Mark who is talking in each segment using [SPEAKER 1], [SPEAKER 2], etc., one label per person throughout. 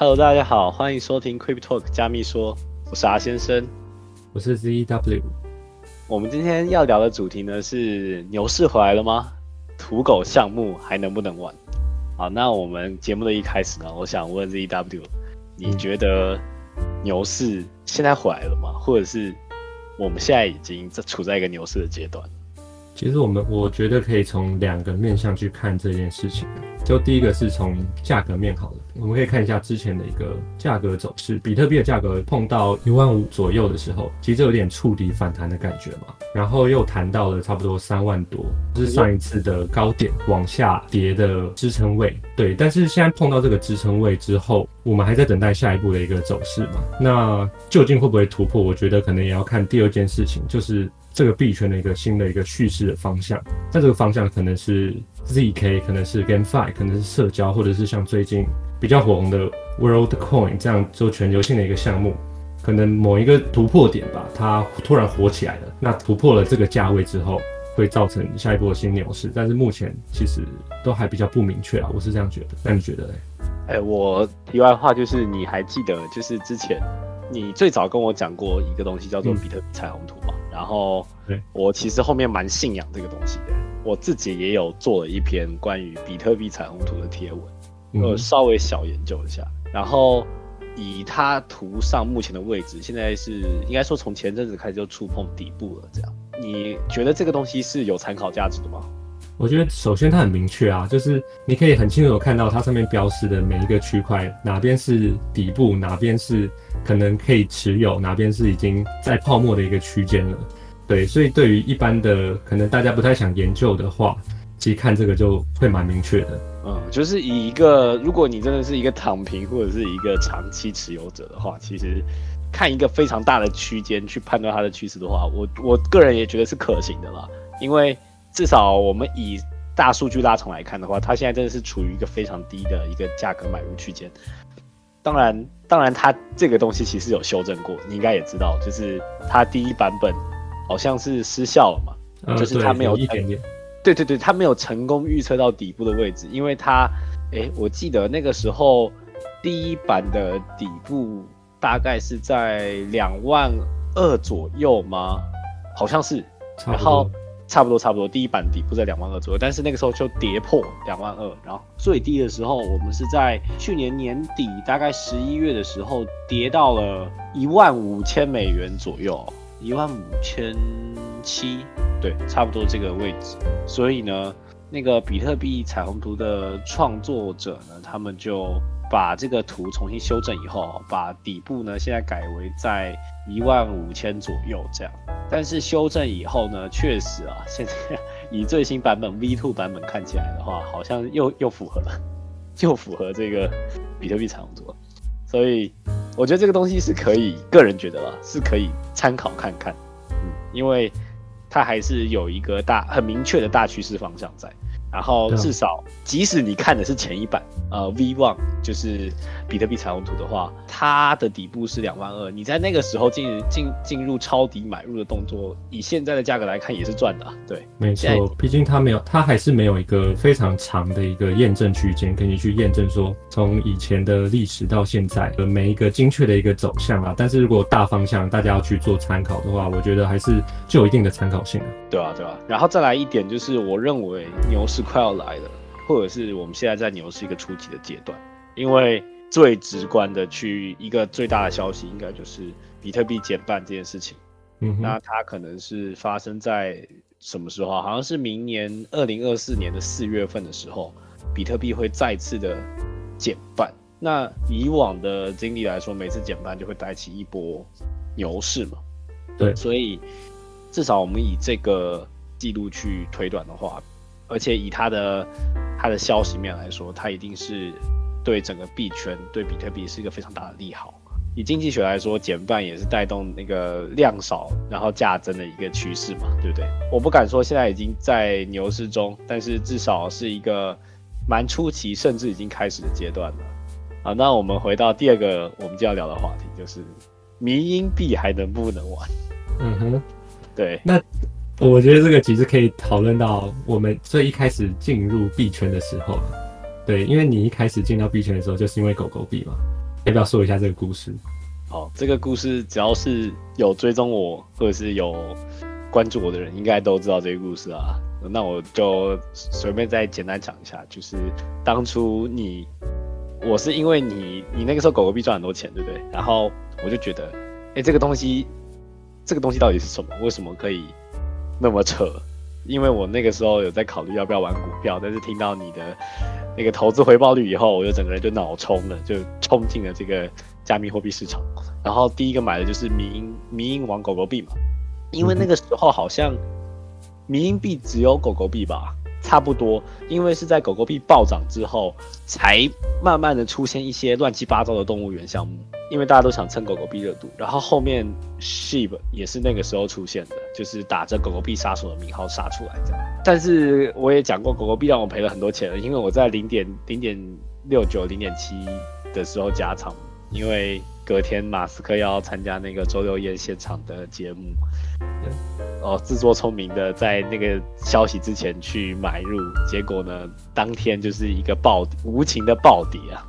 [SPEAKER 1] Hello，大家好，欢迎收听 Crypto Talk 加密说，我是阿先生，
[SPEAKER 2] 我是 ZW。
[SPEAKER 1] 我们今天要聊的主题呢是牛市回来了吗？土狗项目还能不能玩？好，那我们节目的一开始呢，我想问 ZW，你觉得牛市现在回来了吗？或者是我们现在已经在处在一个牛市的阶段？
[SPEAKER 2] 其实我们我觉得可以从两个面向去看这件事情。就第一个是从价格面好了，我们可以看一下之前的一个价格走势。比特币的价格碰到一万五左右的时候，其实有点触底反弹的感觉嘛。然后又谈到了差不多三万多，是上一次的高点往下跌的支撑位。对，但是现在碰到这个支撑位之后，我们还在等待下一步的一个走势嘛。那究竟会不会突破？我觉得可能也要看第二件事情，就是这个币圈的一个新的一个叙事的方向。那这个方向可能是。ZK 可能是 GameFi，可能是社交，或者是像最近比较火红的 WorldCoin 这样做全球性的一个项目，可能某一个突破点吧，它突然火起来了。那突破了这个价位之后，会造成下一波新牛市。但是目前其实都还比较不明确啊，我是这样觉得。那你觉得嘞？
[SPEAKER 1] 哎，我题外话就是，你还记得就是之前你最早跟我讲过一个东西叫做比特币彩虹图吗？然后我其实后面蛮信仰这个东西的。我自己也有做了一篇关于比特币彩虹图的贴文，我，稍微小研究一下。然后以它图上目前的位置，现在是应该说从前阵子开始就触碰底部了。这样，你觉得这个东西是有参考价值的吗？
[SPEAKER 2] 我觉得首先它很明确啊，就是你可以很清楚看到它上面标示的每一个区块，哪边是底部，哪边是可能可以持有，哪边是已经在泡沫的一个区间了。对，所以对于一般的可能大家不太想研究的话，其实看这个就会蛮明确的。
[SPEAKER 1] 嗯，就是以一个如果你真的是一个躺平或者是一个长期持有者的话，其实看一个非常大的区间去判断它的趋势的话，我我个人也觉得是可行的啦。因为至少我们以大数据拉长来看的话，它现在真的是处于一个非常低的一个价格买入区间。当然，当然它这个东西其实有修正过，你应该也知道，就是它第一版本。好像是失效了嘛，就是它没有
[SPEAKER 2] 一点点，
[SPEAKER 1] 对对对，它没有成功预测到底部的位置，因为它，哎，我记得那个时候第一版的底部大概是在两万二左右吗？好像是，然后差不多差不多，第一版底部在两万二左右，但是那个时候就跌破两万二，然后最低的时候我们是在去年年底大概十一月的时候跌到了一万五千美元左右。一万五千七，对，差不多这个位置。所以呢，那个比特币彩虹图的创作者呢，他们就把这个图重新修正以后，把底部呢现在改为在一万五千左右这样。但是修正以后呢，确实啊，现在以最新版本 V2 版本看起来的话，好像又又符合了，又符合这个比特币彩虹图。所以。我觉得这个东西是可以，个人觉得吧，是可以参考看看，嗯，因为它还是有一个大很明确的大趋势方向在。然后至少，即使你看的是前一版，呃，V One 就是比特币彩虹图的话，它的底部是两万二，你在那个时候进进进入抄底买入的动作，以现在的价格来看也是赚的，对，
[SPEAKER 2] 没错，毕竟它没有，它还是没有一个非常长的一个验证区间，可以去验证说从以前的历史到现在的每一个精确的一个走向啊。但是如果大方向大家要去做参考的话，我觉得还是具有一定的参考性的。
[SPEAKER 1] 对啊，对啊，然后再来一点就是，我认为牛市。快要来了，或者是我们现在在牛市一个初级的阶段，因为最直观的去一个最大的消息，应该就是比特币减半这件事情。嗯，那它可能是发生在什么时候？好像是明年二零二四年的四月份的时候，比特币会再次的减半。那以往的经历来说，每次减半就会带起一波牛市嘛？
[SPEAKER 2] 对，
[SPEAKER 1] 所以至少我们以这个记录去推断的话。而且以它的它的消息面来说，它一定是对整个币圈、对比特币是一个非常大的利好。以经济学来说，减半也是带动那个量少然后价增的一个趋势嘛，对不对？我不敢说现在已经在牛市中，但是至少是一个蛮初期，甚至已经开始的阶段了。好，那我们回到第二个我们就要聊的话题，就是迷因币还能不能玩？
[SPEAKER 2] 嗯哼，
[SPEAKER 1] 对，
[SPEAKER 2] 那。我觉得这个其实可以讨论到我们最一开始进入币圈的时候对，因为你一开始进到币圈的时候，就是因为狗狗币嘛，要不要说一下这个故事？
[SPEAKER 1] 好，这个故事只要是有追踪我或者是有关注我的人，应该都知道这个故事啊。那我就随便再简单讲一下，就是当初你，我是因为你，你那个时候狗狗币赚很多钱，对不对？然后我就觉得，哎，这个东西，这个东西到底是什么？为什么可以那么扯？因为我那个时候有在考虑要不要玩股票，但是听到你的那个投资回报率以后，我就整个人就脑冲了，就冲进了这个加密货币市场。然后第一个买的就是民营民营网狗狗币嘛，因为那个时候好像。民营币只有狗狗币吧，差不多，因为是在狗狗币暴涨之后，才慢慢的出现一些乱七八糟的动物园项目，因为大家都想蹭狗狗币热度，然后后面 Sheep 也是那个时候出现的，就是打着狗狗币杀手的名号杀出来这样。但是我也讲过，狗狗币让我赔了很多钱了，因为我在零点零点六九、零点七的时候加仓，因为隔天马斯克要参加那个周六夜现场的节目。哦，自作聪明的在那个消息之前去买入，结果呢，当天就是一个暴无情的暴跌啊，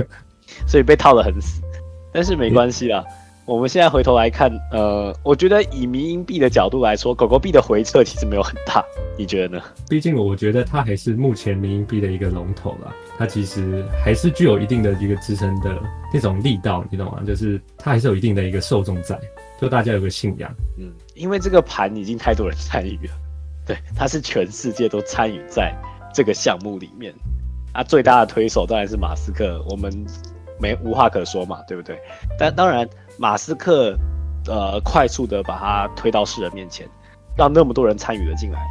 [SPEAKER 1] 所以被套得很死。但是没关系啦，我们现在回头来看，呃，我觉得以民营币的角度来说，狗狗币的回撤其实没有很大，你觉得呢？
[SPEAKER 2] 毕竟我觉得它还是目前民营币的一个龙头啦，它其实还是具有一定的一个支撑的那种力道，你懂吗？就是它还是有一定的一个受众在。就大家有个信仰，
[SPEAKER 1] 嗯，因为这个盘已经太多人参与了，对，它是全世界都参与在这个项目里面，啊，最大的推手当然是马斯克，我们没无话可说嘛，对不对？但当然，马斯克呃快速的把它推到世人面前，让那么多人参与了进来，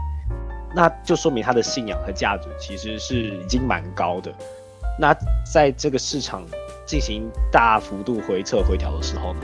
[SPEAKER 1] 那就说明他的信仰和价值其实是已经蛮高的。那在这个市场进行大幅度回撤回调的时候呢？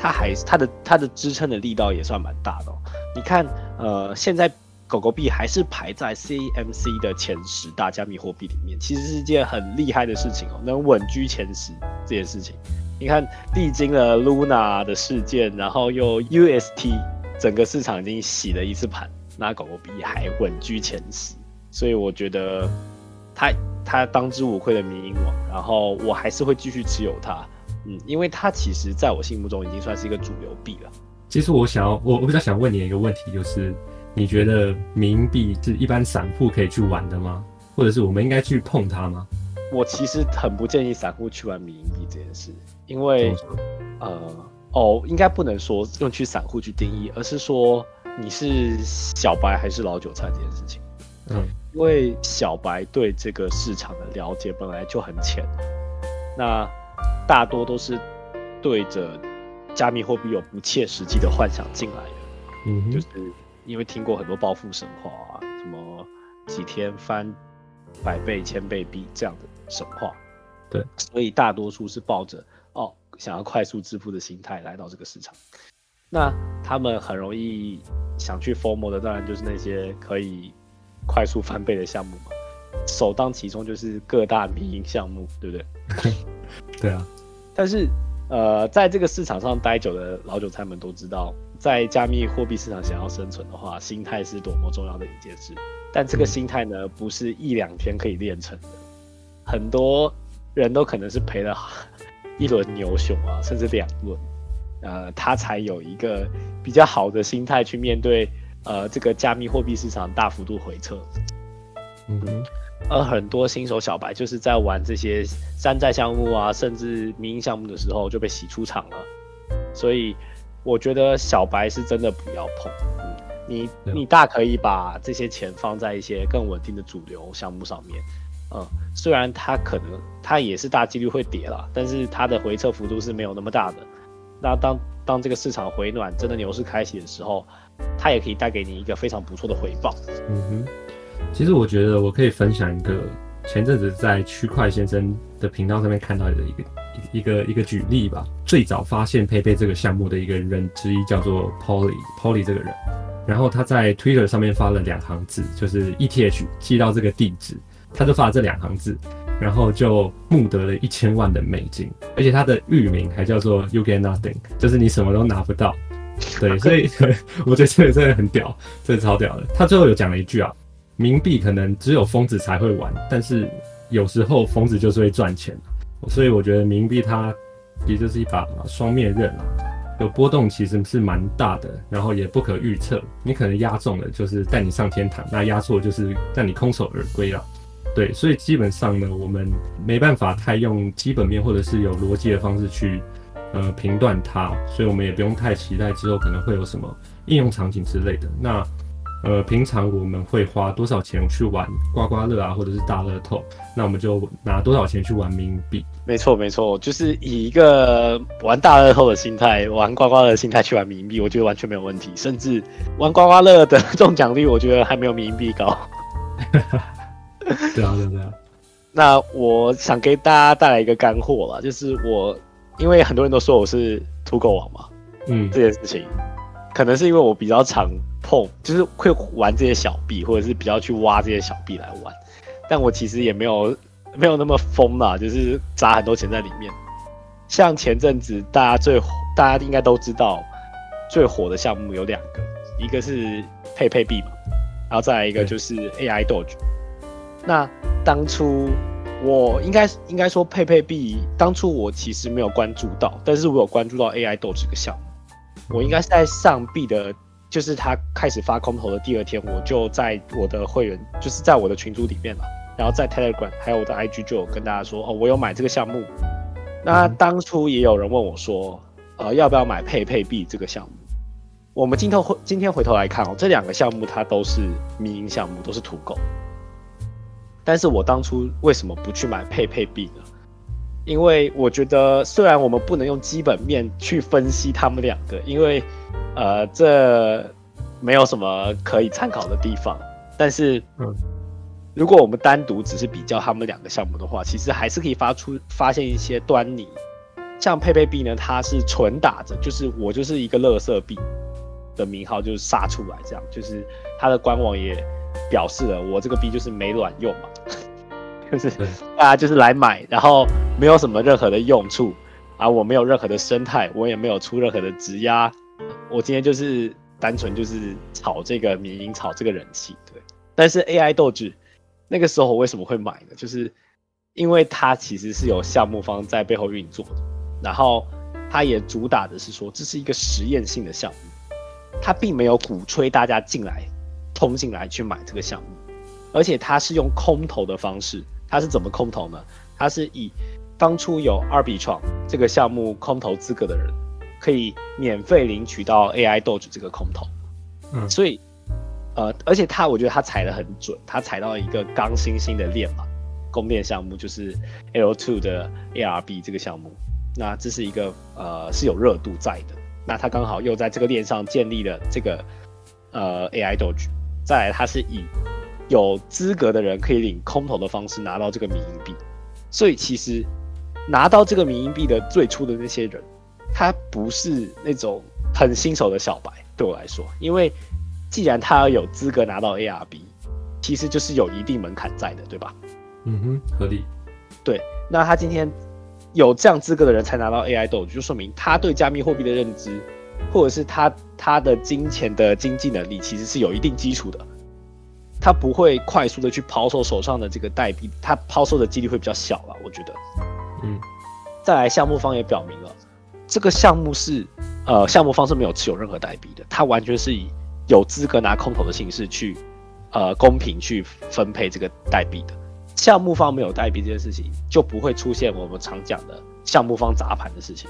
[SPEAKER 1] 它还是它的它的支撑的力道也算蛮大的。你看，呃，现在狗狗币还是排在 CMC 的前十大加密货币里面，其实是一件很厉害的事情哦，能稳居前十这件事情。你看，历经了 Luna 的事件，然后又 UST，整个市场已经洗了一次盘，那狗狗币还稳居前十，所以我觉得它它当之无愧的民营网，然后我还是会继续持有它。嗯，因为它其实在我心目中已经算是一个主流币了。
[SPEAKER 2] 其实我想要，我我比较想问你一个问题，就是你觉得冥币是一般散户可以去玩的吗？或者是我们应该去碰它吗？
[SPEAKER 1] 我其实很不建议散户去玩冥币这件事，因为呃哦，应该不能说用去散户去定义，而是说你是小白还是老韭菜这件事情。嗯，因为小白对这个市场的了解本来就很浅，那。大多都是对着加密货币有不切实际的幻想进来的，嗯，就是因为听过很多暴富神话啊，什么几天翻百倍、千倍币这样的神话，
[SPEAKER 2] 对，
[SPEAKER 1] 所以大多数是抱着哦想要快速致富的心态来到这个市场。那他们很容易想去 formal 的，当然就是那些可以快速翻倍的项目嘛，首当其冲就是各大民营项目，对不对？
[SPEAKER 2] 对啊。
[SPEAKER 1] 但是，呃，在这个市场上待久的老韭菜们都知道，在加密货币市场想要生存的话，心态是多么重要的一件事。但这个心态呢，不是一两天可以练成的。很多人都可能是赔了一轮牛熊啊，甚至两轮，呃，他才有一个比较好的心态去面对呃这个加密货币市场大幅度回撤。嗯哼。而很多新手小白就是在玩这些山寨项目啊，甚至民营项目的时候就被洗出场了。所以我觉得小白是真的不要碰。嗯，你你大可以把这些钱放在一些更稳定的主流项目上面。嗯，虽然它可能它也是大几率会跌了，但是它的回撤幅度是没有那么大的。那当当这个市场回暖，真的牛市开启的时候，它也可以带给你一个非常不错的回报。嗯哼。
[SPEAKER 2] 其实我觉得我可以分享一个前阵子在区块先生的频道上面看到的一个一个一个举例吧。最早发现佩佩这个项目的一个人之一叫做 Polly，Polly 这个人，然后他在 Twitter 上面发了两行字，就是 ETH 寄到这个地址，他就发了这两行字，然后就募得了一千万的美金，而且他的域名还叫做 You Get Nothing，就是你什么都拿不到。对，所以 我觉得这个真的很屌，这超屌的。他最后有讲了一句啊。冥币可能只有疯子才会玩，但是有时候疯子就是会赚钱。所以我觉得冥币它其实就是一把双面刃啊，有波动其实是蛮大的，然后也不可预测。你可能压中了就是带你上天堂，那压错就是让你空手而归了。对，所以基本上呢，我们没办法太用基本面或者是有逻辑的方式去呃评断它，所以我们也不用太期待之后可能会有什么应用场景之类的。那呃，平常我们会花多少钱去玩刮刮乐啊，或者是大乐透？那我们就拿多少钱去玩冥币？
[SPEAKER 1] 没错，没错，就是以一个玩大乐透的心态、玩刮刮乐的心态去玩冥币，我觉得完全没有问题。甚至玩刮刮乐的中奖率，我觉得还没有冥币高。
[SPEAKER 2] 对啊，对啊。
[SPEAKER 1] 那我想给大家带来一个干货啦，就是我因为很多人都说我是土狗王嘛，嗯，这件事情可能是因为我比较常。碰就是会玩这些小币，或者是比较去挖这些小币来玩，但我其实也没有没有那么疯啦，就是砸很多钱在里面。像前阵子大家最大家应该都知道最火的项目有两个，一个是佩佩币嘛，然后再来一个就是 AI Doge。那当初我应该应该说佩佩币，当初我其实没有关注到，但是我有关注到 AI Doge 这个项目，我应该是在上币的。就是他开始发空投的第二天，我就在我的会员，就是在我的群组里面嘛，然后在 Telegram 还有我的 IG 就有跟大家说，哦，我有买这个项目。那当初也有人问我说，呃，要不要买佩佩币这个项目？我们今天回今天回头来看哦，这两个项目它都是民营项目，都是土狗。但是我当初为什么不去买佩佩币呢？因为我觉得虽然我们不能用基本面去分析他们两个，因为呃，这没有什么可以参考的地方，但是，嗯，如果我们单独只是比较他们两个项目的话，其实还是可以发出发现一些端倪。像佩佩币呢，它是纯打着，就是我就是一个乐色币的名号，就是杀出来，这样，就是它的官网也表示了，我这个币就是没卵用嘛，就是大家就是来买，然后没有什么任何的用处啊，我没有任何的生态，我也没有出任何的质押。我今天就是单纯就是炒这个民营，炒这个人气，对。但是 AI 斗志那个时候我为什么会买呢？就是因为它其实是有项目方在背后运作的，然后它也主打的是说这是一个实验性的项目，它并没有鼓吹大家进来冲进来去买这个项目，而且它是用空投的方式，它是怎么空投呢？它是以当初有二 B 创这个项目空投资格的人。可以免费领取到 AI Doge 这个空投，嗯，所以，呃，而且他我觉得他踩的很准，他踩到一个刚新兴的链嘛，供电项目就是 L2 的 ARB 这个项目，那这是一个呃是有热度在的，那他刚好又在这个链上建立了这个呃 AI Doge，再来他是以有资格的人可以领空投的方式拿到这个民营币，所以其实拿到这个民营币的最初的那些人。他不是那种很新手的小白，对我来说，因为既然他要有资格拿到 ARB，其实就是有一定门槛在的，对吧？
[SPEAKER 2] 嗯哼，合理。
[SPEAKER 1] 对，那他今天有这样资格的人才拿到 AI 豆，就说明他对加密货币的认知，或者是他他的金钱的经济能力其实是有一定基础的，他不会快速的去抛售手上的这个代币，他抛售的几率会比较小了，我觉得。嗯，再来，项目方也表明了。这个项目是，呃，项目方是没有持有任何代币的，他完全是以有资格拿空投的形式去，呃，公平去分配这个代币的。项目方没有代币这件事情，就不会出现我们常讲的项目方砸盘的事情。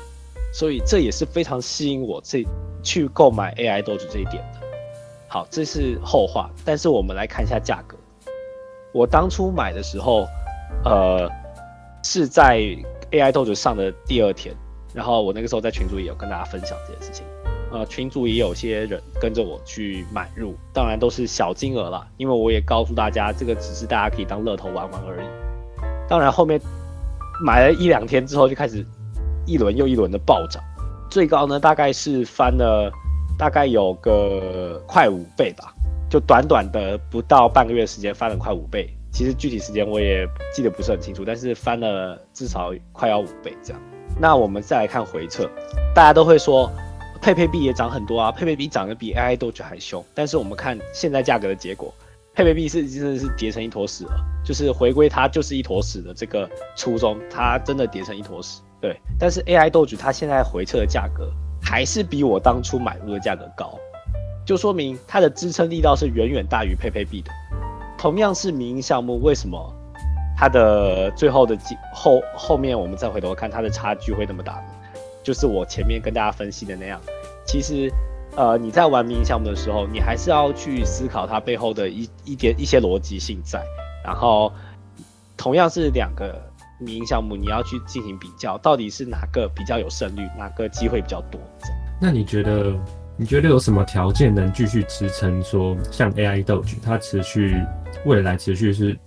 [SPEAKER 1] 所以这也是非常吸引我这去购买 AI 豆子这一点的。好，这是后话，但是我们来看一下价格。我当初买的时候，呃，是在 AI 豆子上的第二天。然后我那个时候在群组也有跟大家分享这件事情，呃，群组也有些人跟着我去买入，当然都是小金额了，因为我也告诉大家，这个只是大家可以当乐头玩玩而已。当然后面买了一两天之后，就开始一轮又一轮的暴涨，最高呢大概是翻了大概有个快五倍吧，就短短的不到半个月时间翻了快五倍。其实具体时间我也记得不是很清楚，但是翻了至少快要五倍这样。那我们再来看回撤，大家都会说佩佩币也涨很多啊，佩佩币涨得比 AI 豆就还凶。但是我们看现在价格的结果，佩佩币是真的是叠成一坨屎了，就是回归它就是一坨屎的这个初衷，它真的叠成一坨屎。对，但是 AI 豆局它现在回撤的价格还是比我当初买入的价格高，就说明它的支撑力道是远远大于佩佩币的。同样是民营项目，为什么它的最后的后后面我们再回头看它的差距会那么大呢？就是我前面跟大家分析的那样，其实。呃，你在玩民营项目的时候，你还是要去思考它背后的一一点一些逻辑性在。然后，同样是两个民营项目，你要去进行比较，到底是哪个比较有胜率，哪个机会比较多？
[SPEAKER 2] 那你觉得，你觉得有什么条件能继续支撑说，像 AI 斗局，它持续未来持续是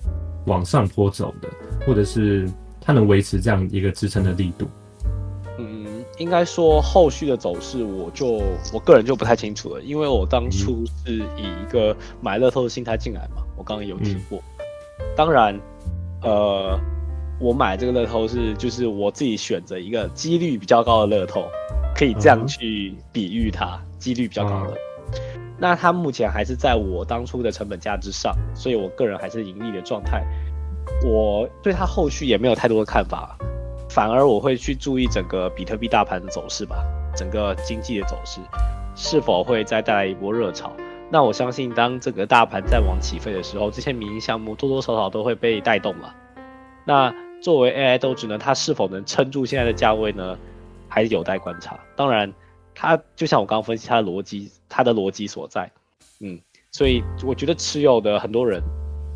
[SPEAKER 2] 往上坡走的，或者是它能维持这样一个支撑的力度？
[SPEAKER 1] 应该说后续的走势，我就我个人就不太清楚了，因为我当初是以一个买乐透的心态进来嘛，我刚刚有提过。当然，呃，我买这个乐透是就是我自己选择一个几率比较高的乐透，可以这样去比喻它，几率比较高的。那它目前还是在我当初的成本价之上，所以我个人还是盈利的状态。我对它后续也没有太多的看法。反而我会去注意整个比特币大盘的走势吧，整个经济的走势是否会再带来一波热潮？那我相信，当这个大盘再往起飞的时候，这些民营项目多多少少都会被带动了。那作为 AI 斗值呢，它是否能撑住现在的价位呢？还有待观察。当然，它就像我刚刚分析它的逻辑，它的逻辑所在，嗯，所以我觉得持有的很多人，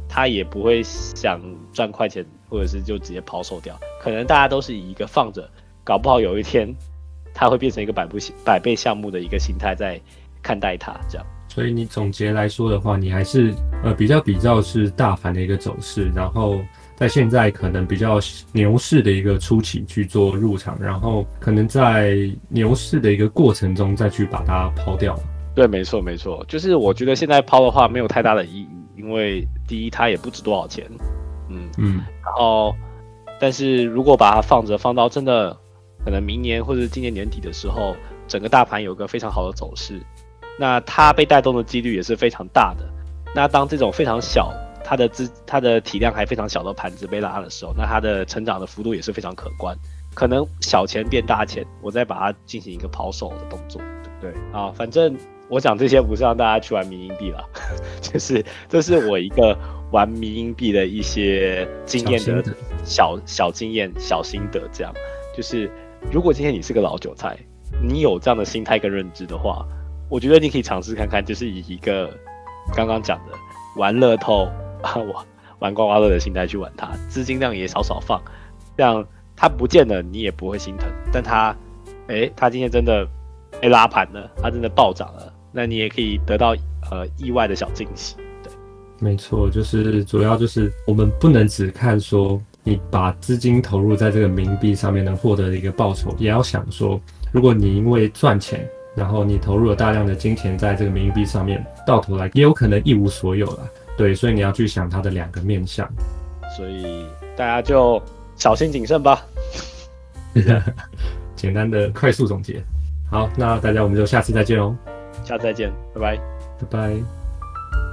[SPEAKER 1] 他也不会想赚快钱。或者是就直接抛售掉，可能大家都是以一个放着，搞不好有一天它会变成一个百倍百倍项目的一个心态在看待它这样。
[SPEAKER 2] 所以你总结来说的话，你还是呃比较比较是大盘的一个走势，然后在现在可能比较牛市的一个初期去做入场，然后可能在牛市的一个过程中再去把它抛掉。
[SPEAKER 1] 对，没错没错，就是我觉得现在抛的话没有太大的意义，因为第一它也不值多少钱。嗯嗯，然后，但是如果把它放着，放到真的可能明年或者今年年底的时候，整个大盘有个非常好的走势，那它被带动的几率也是非常大的。那当这种非常小，它的资它的体量还非常小的盘子被拉的时候，那它的成长的幅度也是非常可观。可能小钱变大钱，我再把它进行一个抛售的动作，对不对？啊，反正我讲这些不是让大家去玩民营币了，就是这是我一个。玩迷音币的一些经验的小小经验、小心得，这样就是，如果今天你是个老韭菜，你有这样的心态跟认知的话，我觉得你可以尝试看看，就是以一个刚刚讲的玩乐透啊，玩玩刮刮乐的心态去玩它，资金量也少少放，这样它不见了你也不会心疼，但它，哎，它今天真的被拉盘了，它真的暴涨了，那你也可以得到呃意外的小惊喜。
[SPEAKER 2] 对没错，就是主要就是我们不能只看说你把资金投入在这个冥币上面能获得的一个报酬，也要想说，如果你因为赚钱，然后你投入了大量的金钱在这个冥币上面，到头来也有可能一无所有了。对，所以你要去想它的两个面相。
[SPEAKER 1] 所以大家就小心谨慎吧。
[SPEAKER 2] 简单的快速总结。好，那大家我们就下次再见哦。
[SPEAKER 1] 下次再见，拜拜，
[SPEAKER 2] 拜拜。